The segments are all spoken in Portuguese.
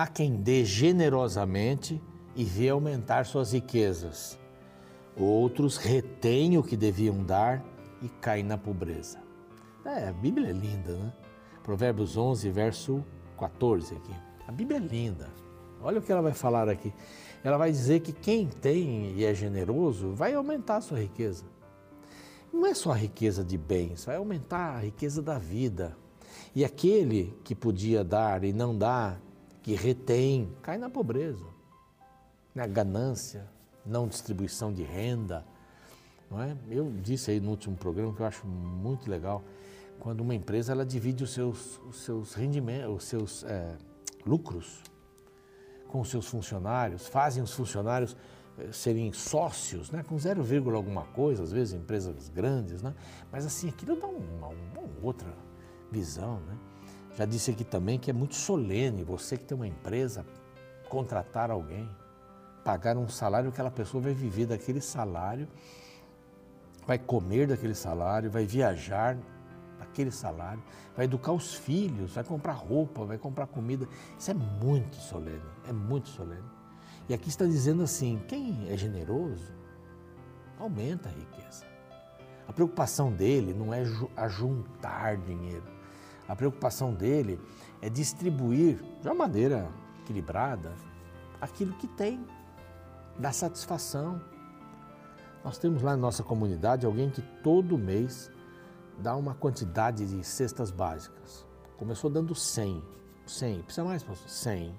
Há quem dê generosamente e vê aumentar suas riquezas. Outros retêm o que deviam dar e caem na pobreza. É, a Bíblia é linda, né? Provérbios 11, verso 14 aqui. A Bíblia é linda. Olha o que ela vai falar aqui. Ela vai dizer que quem tem e é generoso vai aumentar a sua riqueza. Não é só a riqueza de bens, vai aumentar a riqueza da vida. E aquele que podia dar e não dá, que retém, cai na pobreza, na ganância, não distribuição de renda. Não é? Eu disse aí no último programa que eu acho muito legal, quando uma empresa ela divide os seus, os seus rendimentos, os seus é, lucros com os seus funcionários, fazem os funcionários eh, serem sócios, né, com 0, alguma coisa, às vezes empresas grandes, né, mas assim, aquilo dá uma, uma outra visão. Né? Já disse aqui também que é muito solene você que tem uma empresa contratar alguém, pagar um salário, aquela pessoa vai viver daquele salário, vai comer daquele salário, vai viajar aquele salário, vai educar os filhos, vai comprar roupa, vai comprar comida. Isso é muito solene, é muito solene. E aqui está dizendo assim: quem é generoso aumenta a riqueza. A preocupação dele não é ajuntar dinheiro. A preocupação dele é distribuir de uma maneira equilibrada aquilo que tem, dar satisfação. Nós temos lá na nossa comunidade alguém que todo mês dá uma quantidade de cestas básicas. Começou dando 100. 100. Precisa mais, pastor? 100.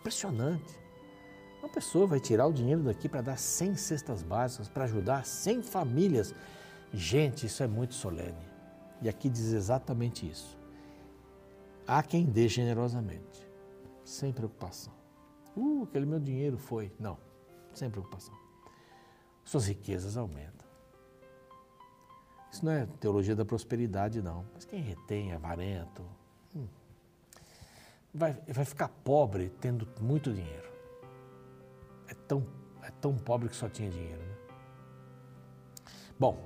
Impressionante. Uma pessoa vai tirar o dinheiro daqui para dar 100 cestas básicas, para ajudar 100 famílias. Gente, isso é muito solene. E aqui diz exatamente isso. Há quem dê generosamente, sem preocupação. Uh, aquele meu dinheiro foi. Não, sem preocupação. Suas riquezas aumentam. Isso não é teologia da prosperidade, não. Mas quem retém, avarento, hum, vai, vai ficar pobre tendo muito dinheiro. É tão, é tão pobre que só tinha dinheiro. Né? Bom,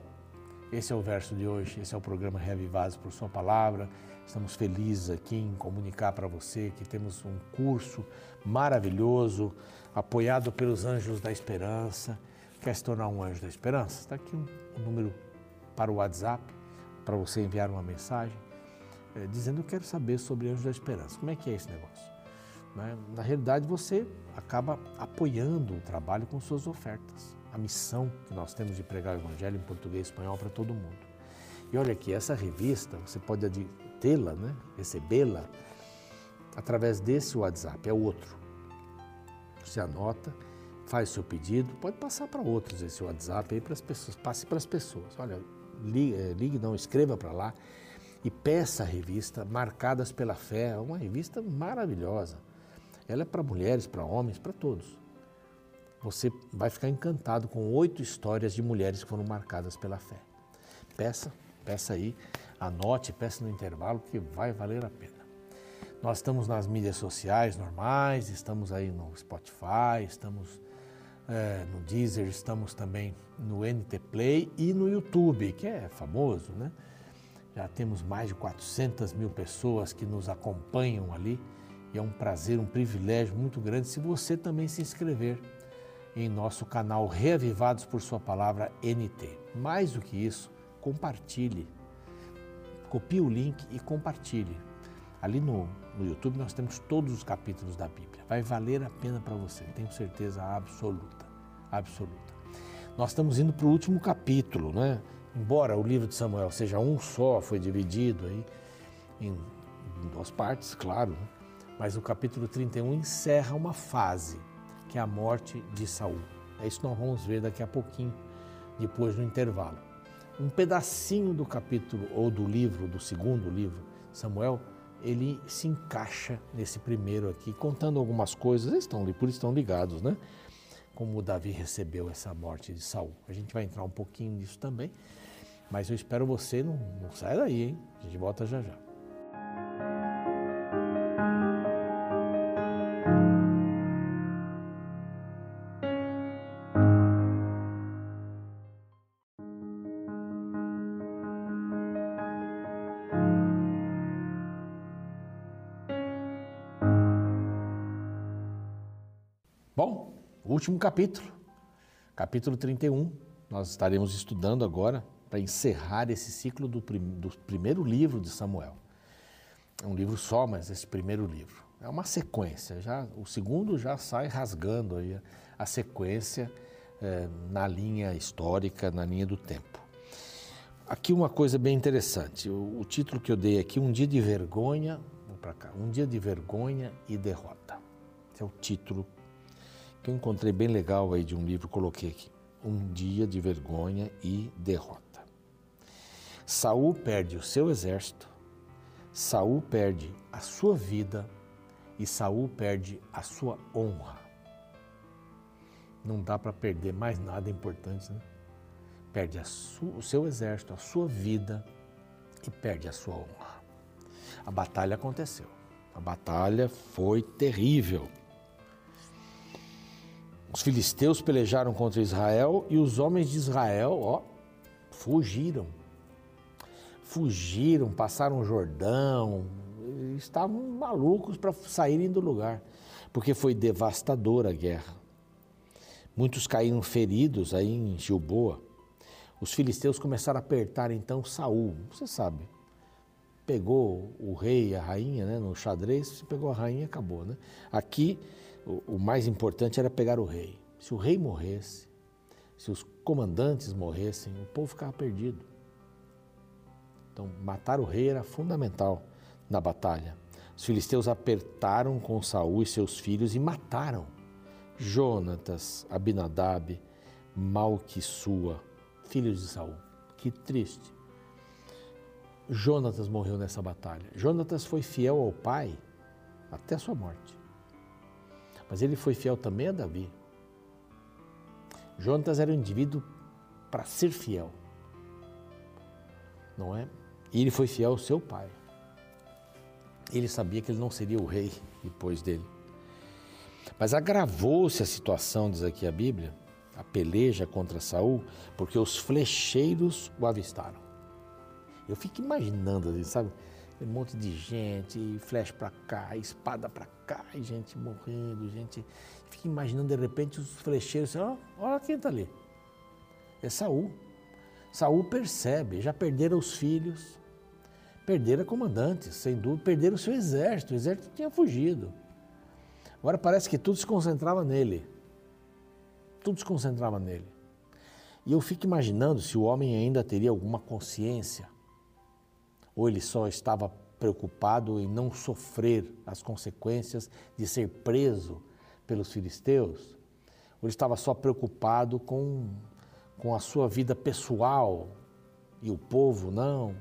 esse é o verso de hoje, esse é o programa Reavivados por Sua Palavra. Estamos felizes aqui em comunicar para você que temos um curso maravilhoso, apoiado pelos Anjos da Esperança. Quer se tornar um anjo da esperança? Está aqui um, um número para o WhatsApp, para você enviar uma mensagem, é, dizendo eu quero saber sobre Anjos da Esperança. Como é que é esse negócio? Né? Na realidade, você acaba apoiando o trabalho com suas ofertas. A missão que nós temos de pregar o Evangelho em português e espanhol para todo mundo. E olha aqui, essa revista, você pode tê-la, né? recebê-la, através desse WhatsApp, é outro. Você anota, faz seu pedido, pode passar para outros esse WhatsApp aí para as pessoas, passe para as pessoas. Olha, ligue, eh, ligue não, escreva para lá e peça a revista Marcadas pela Fé, é uma revista maravilhosa. Ela é para mulheres, para homens, para todos. Você vai ficar encantado com oito histórias de mulheres que foram marcadas pela fé. Peça, peça aí, anote, peça no intervalo que vai valer a pena. Nós estamos nas mídias sociais normais, estamos aí no Spotify, estamos é, no Deezer, estamos também no NT Play e no YouTube, que é famoso, né? Já temos mais de 400 mil pessoas que nos acompanham ali e é um prazer, um privilégio muito grande se você também se inscrever em nosso canal Reavivados por Sua Palavra NT. Mais do que isso, compartilhe. Copie o link e compartilhe. Ali no, no YouTube nós temos todos os capítulos da Bíblia. Vai valer a pena para você, tenho certeza absoluta. Absoluta. Nós estamos indo para o último capítulo, né? Embora o livro de Samuel seja um só, foi dividido aí em duas partes, claro, né? mas o capítulo 31 encerra uma fase, que é a morte de Saul. É isso que nós vamos ver daqui a pouquinho, depois do intervalo. Um pedacinho do capítulo ou do livro, do segundo livro, Samuel, ele se encaixa nesse primeiro aqui, contando algumas coisas, eles estão, por isso estão ligados, né? Como Davi recebeu essa morte de Saul. A gente vai entrar um pouquinho nisso também, mas eu espero você não, não daí, hein? A gente volta já já. Último capítulo, capítulo 31. Nós estaremos estudando agora para encerrar esse ciclo do, prim do primeiro livro de Samuel. É um livro só, mas esse primeiro livro. É uma sequência. Já, o segundo já sai rasgando aí a, sequência é, na linha histórica, na linha do tempo. Aqui uma coisa bem interessante. O, o título que eu dei aqui, Um Dia de Vergonha, vou para cá, Um Dia de Vergonha e Derrota. Esse é o título que eu encontrei bem legal aí de um livro, coloquei aqui. Um Dia de Vergonha e Derrota. Saul perde o seu exército, Saul perde a sua vida e Saul perde a sua honra. Não dá para perder mais nada importante, né? Perde o seu exército, a sua vida e perde a sua honra. A batalha aconteceu. A batalha foi terrível. Os filisteus pelejaram contra Israel e os homens de Israel, ó, fugiram fugiram, passaram o Jordão, estavam malucos para saírem do lugar, porque foi devastadora a guerra. Muitos caíram feridos aí em Gilboa. Os filisteus começaram a apertar então Saul, você sabe. Pegou o rei a rainha né, no xadrez, pegou a rainha, acabou. Né? Aqui, o, mais importante era pegar o rei. Se o rei morresse, se os comandantes morressem, o povo ficava perdido. Então, matar o rei era fundamental na batalha. Os filisteus apertaram com Saul e seus filhos e mataram Jonatas, Abinadab, Malquissua, filhos de Saul. Que triste. Jonatas morreu nessa batalha. Jonatas foi fiel ao pai até a sua morte. Mas ele foi fiel também a Davi. Jonatas era um indivíduo para ser fiel. Não é? E ele foi fiel ao seu pai. Ele sabia que ele não seria o rei depois dele. Mas agravou-se a situação, diz aqui a Bíblia, a peleja contra Saul, porque os flecheiros o avistaram. Eu fico imaginando, sabe? Um monte de gente, flecha para cá, espada para cá, gente morrendo, gente. Fico imaginando de repente os flecheiros, ó, oh, olha quem está ali. É Saul. Saul percebe, já perderam os filhos, Perderam comandantes, sem dúvida, perderam o seu exército, o exército tinha fugido. Agora parece que tudo se concentrava nele. Tudo se concentrava nele. E eu fico imaginando se o homem ainda teria alguma consciência, ou ele só estava preocupado em não sofrer as consequências de ser preso pelos filisteus, ou ele estava só preocupado com, com a sua vida pessoal e o povo não.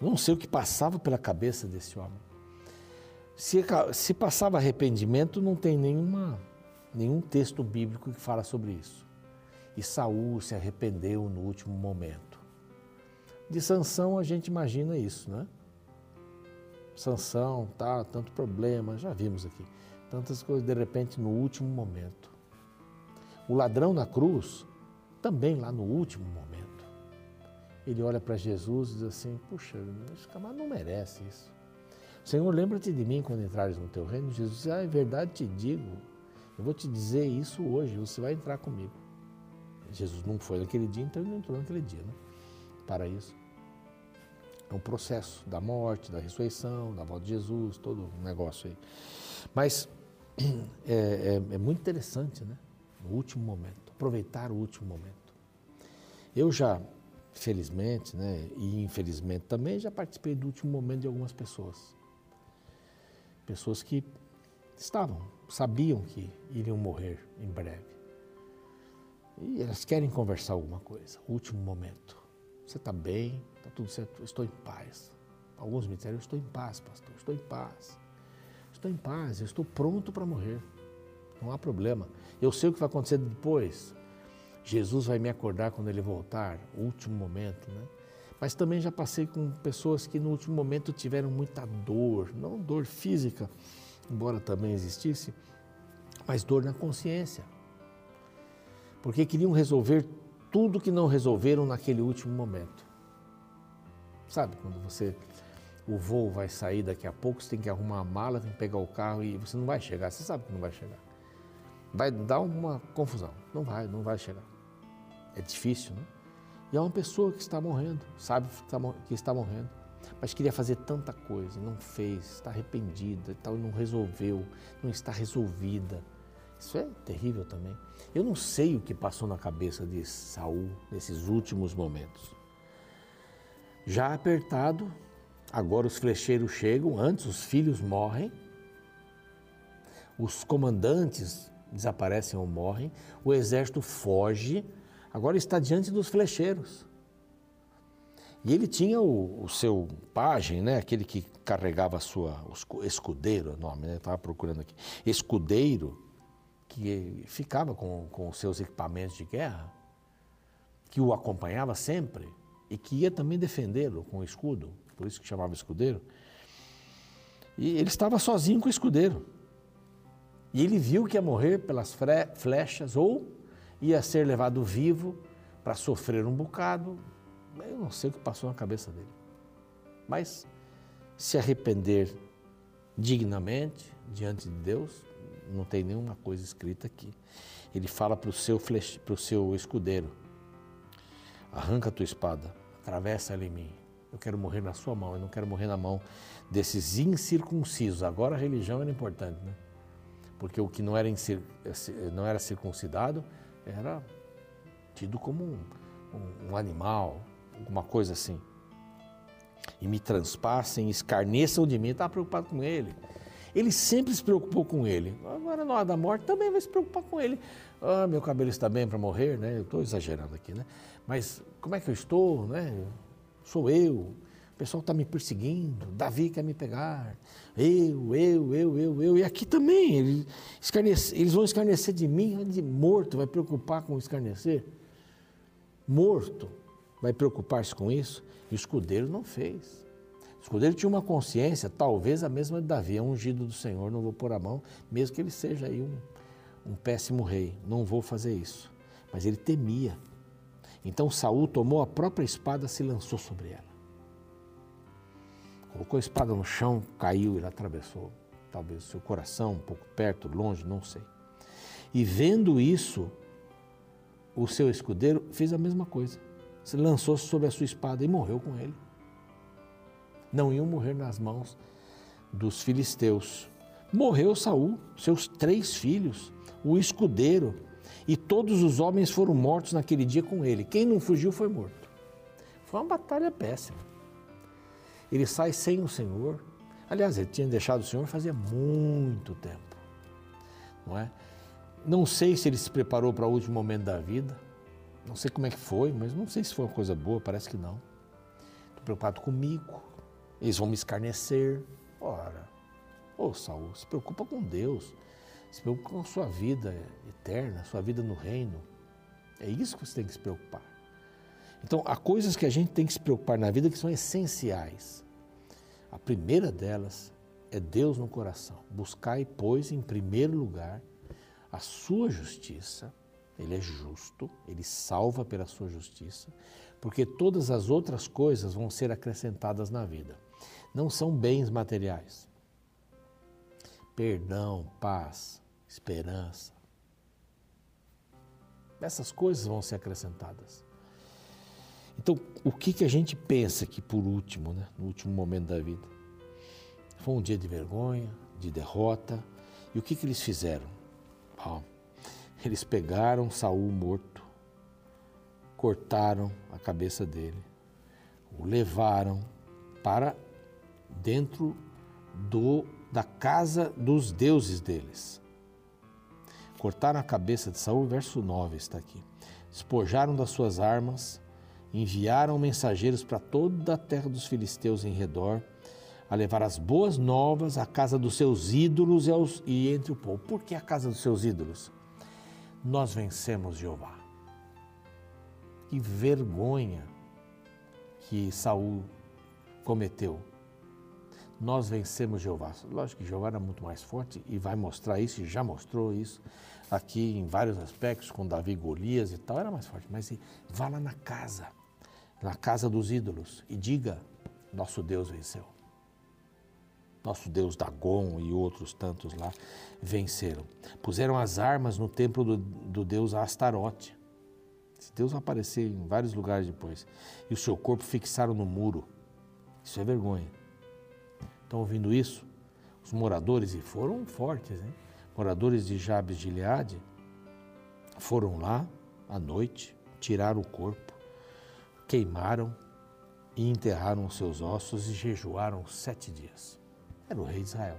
Não sei o que passava pela cabeça desse homem. Se, se passava arrependimento, não tem nenhuma, nenhum texto bíblico que fala sobre isso. E Saul se arrependeu no último momento. De Sansão a gente imagina isso, né? Sansão, tá, tanto problema, já vimos aqui. Tantas coisas, de repente, no último momento. O ladrão na cruz, também lá no último momento ele olha para Jesus e diz assim: Puxa, esse camarada não merece isso. Senhor, lembra-te de mim quando entrares no teu reino. Jesus diz: Ah, é verdade te digo, eu vou te dizer isso hoje, você vai entrar comigo. Jesus não foi naquele dia, então ele não entrou naquele dia, né? Para isso. É um processo da morte, da ressurreição, da volta de Jesus, todo um negócio aí. Mas é, é, é muito interessante, né? No último momento, aproveitar o último momento. Eu já felizmente, né, e infelizmente também, já participei do último momento de algumas pessoas. Pessoas que estavam, sabiam que iriam morrer em breve. E elas querem conversar alguma coisa, último momento. Você está bem, está tudo certo, estou em paz. Alguns me disseram, estou em paz, pastor, estou em paz. Estou em paz, eu estou pronto para morrer. Não há problema. Eu sei o que vai acontecer depois. Jesus vai me acordar quando ele voltar, último momento, né? Mas também já passei com pessoas que no último momento tiveram muita dor, não dor física, embora também existisse, mas dor na consciência. Porque queriam resolver tudo que não resolveram naquele último momento. Sabe, quando você o voo vai sair daqui a pouco, você tem que arrumar a mala, tem que pegar o carro e você não vai chegar, você sabe que não vai chegar. vai dar uma confusão. Não vai, não vai chegar. É difícil, né? E é uma pessoa que está morrendo, sabe que está morrendo, mas queria fazer tanta coisa, não fez, está arrependida, tal, não resolveu, não está resolvida. Isso é terrível também. Eu não sei o que passou na cabeça de Saul nesses últimos momentos. Já apertado, agora os flecheiros chegam, antes os filhos morrem, os comandantes desaparecem ou morrem, o exército foge, agora está diante dos flecheiros. E ele tinha o, o seu pajem, né? aquele que carregava a sua. Escudeiro, é nome, né? Estava procurando aqui. Escudeiro, que ficava com, com seus equipamentos de guerra, que o acompanhava sempre e que ia também defendê-lo com o escudo, por isso que chamava escudeiro. E ele estava sozinho com o escudeiro. E ele viu que ia morrer pelas flechas ou ia ser levado vivo para sofrer um bocado. Eu não sei o que passou na cabeça dele. Mas se arrepender dignamente diante de Deus, não tem nenhuma coisa escrita aqui. Ele fala para o seu, flech... seu escudeiro: arranca a tua espada, atravessa ela em mim. Eu quero morrer na sua mão, eu não quero morrer na mão desses incircuncisos. Agora a religião era importante, né? Porque o que não era, incir... não era circuncidado era tido como um, um, um animal, alguma coisa assim. E me transpassem, escarneçam de mim, estava preocupado com ele. Ele sempre se preocupou com ele. Agora, na hora da morte, também vai se preocupar com ele. Ah, meu cabelo está bem para morrer, né? Eu estou exagerando aqui, né? Mas como é que eu estou, né? Sou eu. O pessoal está me perseguindo. Davi quer me pegar. Eu, eu, eu, eu, eu. E aqui também, eles, eles vão escarnecer de mim, de morto, vai preocupar com escarnecer. Morto, vai preocupar-se com isso? E o escudeiro não fez. Escudeiro tinha uma consciência, talvez a mesma de Davi, é ungido do Senhor, não vou pôr a mão, mesmo que ele seja aí um, um péssimo rei, não vou fazer isso. Mas ele temia. Então Saul tomou a própria espada e se lançou sobre ela. Colocou a espada no chão, caiu, ele atravessou talvez seu coração, um pouco perto, longe, não sei. E vendo isso, o seu escudeiro fez a mesma coisa. Se lançou sobre a sua espada e morreu com ele não iam morrer nas mãos dos filisteus. Morreu Saul, seus três filhos, o escudeiro, e todos os homens foram mortos naquele dia com ele. Quem não fugiu foi morto. Foi uma batalha péssima. Ele sai sem o Senhor. Aliás, ele tinha deixado o Senhor fazia muito tempo. Não é? Não sei se ele se preparou para o último momento da vida. Não sei como é que foi, mas não sei se foi uma coisa boa, parece que não. Estou preocupado comigo, eles vão me escarnecer. Ora, ô oh, Saul, se preocupa com Deus, se preocupa com a sua vida eterna, sua vida no reino. É isso que você tem que se preocupar. Então, há coisas que a gente tem que se preocupar na vida que são essenciais. A primeira delas é Deus no coração. Buscai, pois, em primeiro lugar a sua justiça. Ele é justo, ele salva pela sua justiça, porque todas as outras coisas vão ser acrescentadas na vida não são bens materiais. Perdão, paz, esperança. Essas coisas vão ser acrescentadas. Então, o que, que a gente pensa que, por último, né, no último momento da vida? Foi um dia de vergonha, de derrota. E o que, que eles fizeram? Eles pegaram Saul morto, cortaram a cabeça dele, o levaram para dentro do, da casa dos deuses deles. Cortaram a cabeça de Saul, verso 9 está aqui. Despojaram das suas armas, enviaram mensageiros para toda a terra dos filisteus em redor, a levar as boas novas à casa dos seus ídolos e, aos, e entre o povo. Por que a casa dos seus ídolos? Nós vencemos Jeová. Que vergonha que Saul cometeu nós vencemos Jeová. Lógico que Jeová era muito mais forte e vai mostrar isso, e já mostrou isso aqui em vários aspectos, com Davi Golias e tal, era mais forte. Mas vá lá na casa, na casa dos ídolos, e diga: Nosso Deus venceu. nosso deus Dagon e outros tantos lá venceram. Puseram as armas no templo do, do deus Astarote. Esse deus apareceu em vários lugares depois. E o seu corpo fixaram no muro. Isso é vergonha. Estão ouvindo isso? Os moradores, e foram fortes? Moradores de Jabes de Gileade foram lá à noite, tiraram o corpo, queimaram e enterraram seus ossos e jejuaram sete dias. Era o rei de Israel.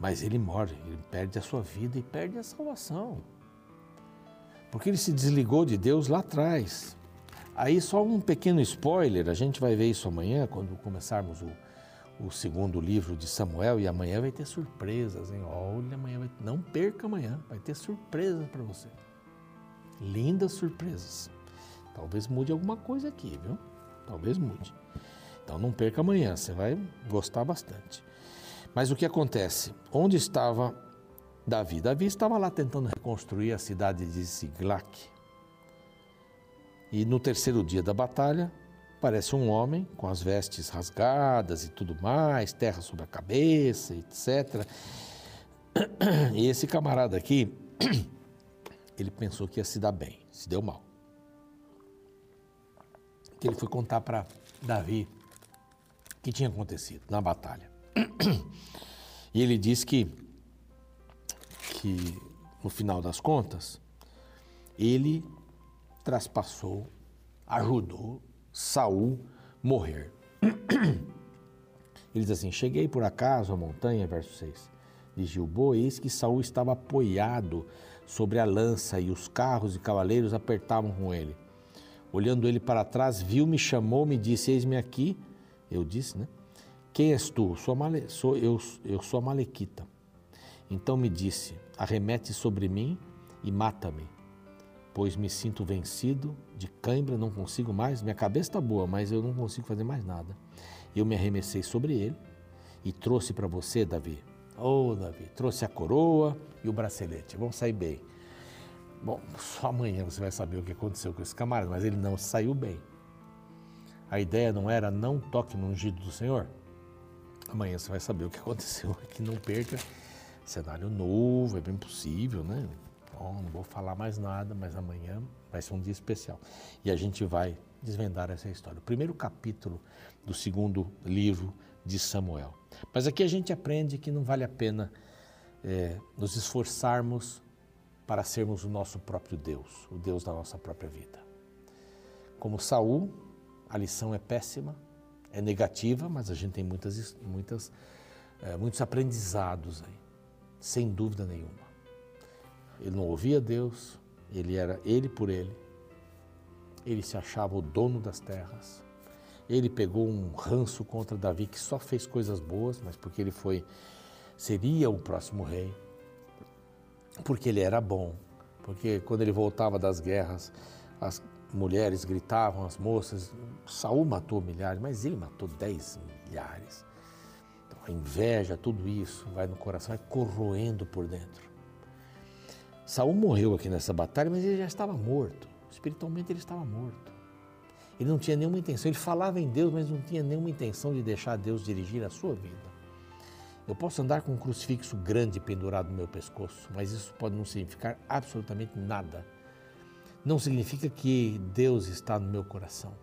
Mas ele morre, ele perde a sua vida e perde a salvação. Porque ele se desligou de Deus lá atrás. Aí, só um pequeno spoiler: a gente vai ver isso amanhã, quando começarmos o, o segundo livro de Samuel, e amanhã vai ter surpresas, hein? Olha, amanhã vai, não perca amanhã, vai ter surpresas para você. Lindas surpresas. Talvez mude alguma coisa aqui, viu? Talvez mude. Então não perca amanhã, você vai gostar bastante. Mas o que acontece? Onde estava Davi? Davi estava lá tentando reconstruir a cidade de Ziglac. E no terceiro dia da batalha, aparece um homem com as vestes rasgadas e tudo mais, terra sobre a cabeça, etc. E esse camarada aqui, ele pensou que ia se dar bem, se deu mal. Que ele foi contar para Davi o que tinha acontecido na batalha. E ele diz que, que no final das contas, ele traspassou, ajudou Saul morrer. Ele diz assim: Cheguei por acaso à montanha, verso 6, de Gilboa, eis que Saul estava apoiado sobre a lança e os carros e cavaleiros apertavam com ele. Olhando ele para trás, viu-me, chamou-me disse: Eis-me aqui. Eu disse, né? Quem és tu? Sou, male... sou eu, eu sou a Malequita. Então me disse: Arremete sobre mim e mata-me, pois me sinto vencido, de cãibra, não consigo mais. Minha cabeça está boa, mas eu não consigo fazer mais nada. Eu me arremessei sobre ele e trouxe para você, Davi. Oh, Davi, trouxe a coroa e o bracelete. Vamos sair bem. Bom, só amanhã você vai saber o que aconteceu com esse camarada, mas ele não saiu bem. A ideia não era não toque no ungido do Senhor? Amanhã você vai saber o que aconteceu aqui, não perca. Cenário novo, é bem possível, né? Bom, não vou falar mais nada, mas amanhã vai ser um dia especial. E a gente vai desvendar essa história. O primeiro capítulo do segundo livro de Samuel. Mas aqui a gente aprende que não vale a pena é, nos esforçarmos para sermos o nosso próprio Deus, o Deus da nossa própria vida. Como Saul, a lição é péssima, é negativa, mas a gente tem muitas, muitas, é, muitos aprendizados aí, sem dúvida nenhuma. Ele não ouvia Deus, ele era ele por ele, ele se achava o dono das terras. Ele pegou um ranço contra Davi que só fez coisas boas, mas porque ele foi seria o próximo rei. Porque ele era bom, porque quando ele voltava das guerras, as mulheres gritavam, as moças, Saul matou milhares, mas ele matou dez milhares. Então, a inveja, tudo isso vai no coração, vai corroendo por dentro. Saul morreu aqui nessa batalha, mas ele já estava morto. Espiritualmente ele estava morto. Ele não tinha nenhuma intenção, ele falava em Deus, mas não tinha nenhuma intenção de deixar Deus dirigir a sua vida. Eu posso andar com um crucifixo grande pendurado no meu pescoço, mas isso pode não significar absolutamente nada não significa que Deus está no meu coração.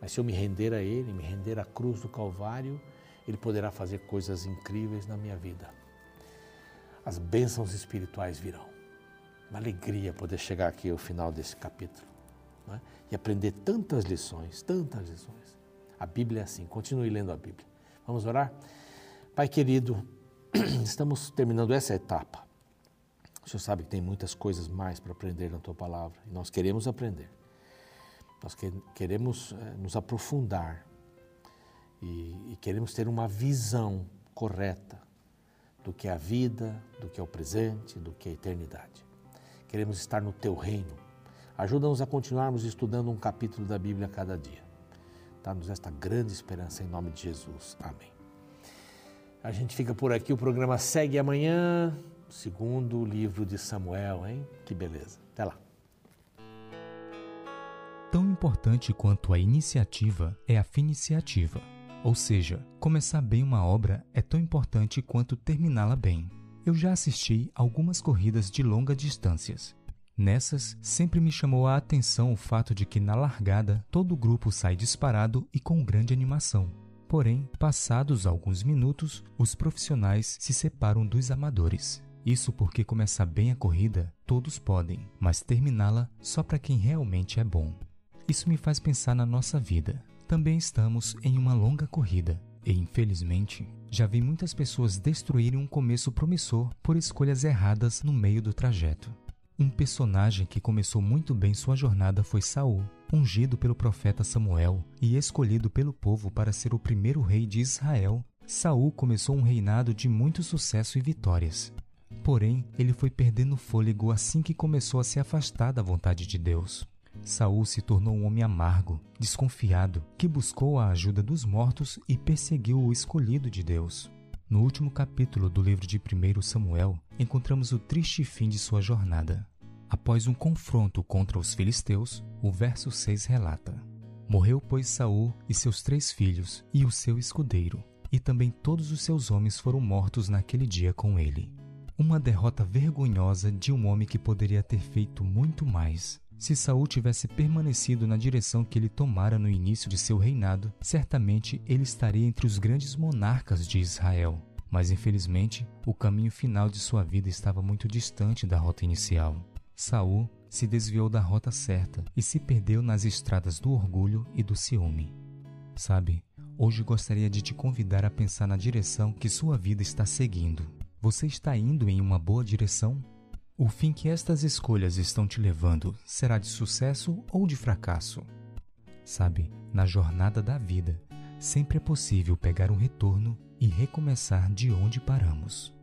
Mas se eu me render a Ele, me render à cruz do Calvário, Ele poderá fazer coisas incríveis na minha vida. As bênçãos espirituais virão. Uma alegria poder chegar aqui ao final desse capítulo é? e aprender tantas lições, tantas lições. A Bíblia é assim, continue lendo a Bíblia. Vamos orar? Pai querido, estamos terminando essa etapa o Senhor sabe que tem muitas coisas mais para aprender na tua palavra e nós queremos aprender. Nós queremos eh, nos aprofundar e, e queremos ter uma visão correta do que é a vida, do que é o presente, do que é a eternidade. Queremos estar no teu reino. Ajuda-nos a continuarmos estudando um capítulo da Bíblia a cada dia. Dá-nos esta grande esperança em nome de Jesus. Amém. A gente fica por aqui, o programa segue amanhã segundo livro de Samuel, hein? Que beleza. Até lá. Tão importante quanto a iniciativa é a finiciativa. Ou seja, começar bem uma obra é tão importante quanto terminá-la bem. Eu já assisti algumas corridas de longa distâncias. Nessas, sempre me chamou a atenção o fato de que na largada todo o grupo sai disparado e com grande animação. Porém, passados alguns minutos, os profissionais se separam dos amadores. Isso porque começar bem a corrida todos podem, mas terminá-la só para quem realmente é bom. Isso me faz pensar na nossa vida. Também estamos em uma longa corrida e, infelizmente, já vi muitas pessoas destruírem um começo promissor por escolhas erradas no meio do trajeto. Um personagem que começou muito bem sua jornada foi Saul, ungido pelo profeta Samuel e escolhido pelo povo para ser o primeiro rei de Israel. Saul começou um reinado de muito sucesso e vitórias. Porém, ele foi perdendo fôlego assim que começou a se afastar da vontade de Deus. Saul se tornou um homem amargo, desconfiado, que buscou a ajuda dos mortos e perseguiu o escolhido de Deus. No último capítulo do livro de 1 Samuel, encontramos o triste fim de sua jornada. Após um confronto contra os filisteus, o verso 6 relata: Morreu, pois, Saul e seus três filhos e o seu escudeiro, e também todos os seus homens foram mortos naquele dia com ele. Uma derrota vergonhosa de um homem que poderia ter feito muito mais. Se Saul tivesse permanecido na direção que ele tomara no início de seu reinado, certamente ele estaria entre os grandes monarcas de Israel. Mas infelizmente, o caminho final de sua vida estava muito distante da rota inicial. Saul se desviou da rota certa e se perdeu nas estradas do orgulho e do ciúme. Sabe, hoje gostaria de te convidar a pensar na direção que sua vida está seguindo. Você está indo em uma boa direção? O fim que estas escolhas estão te levando será de sucesso ou de fracasso? Sabe, na jornada da vida, sempre é possível pegar um retorno e recomeçar de onde paramos.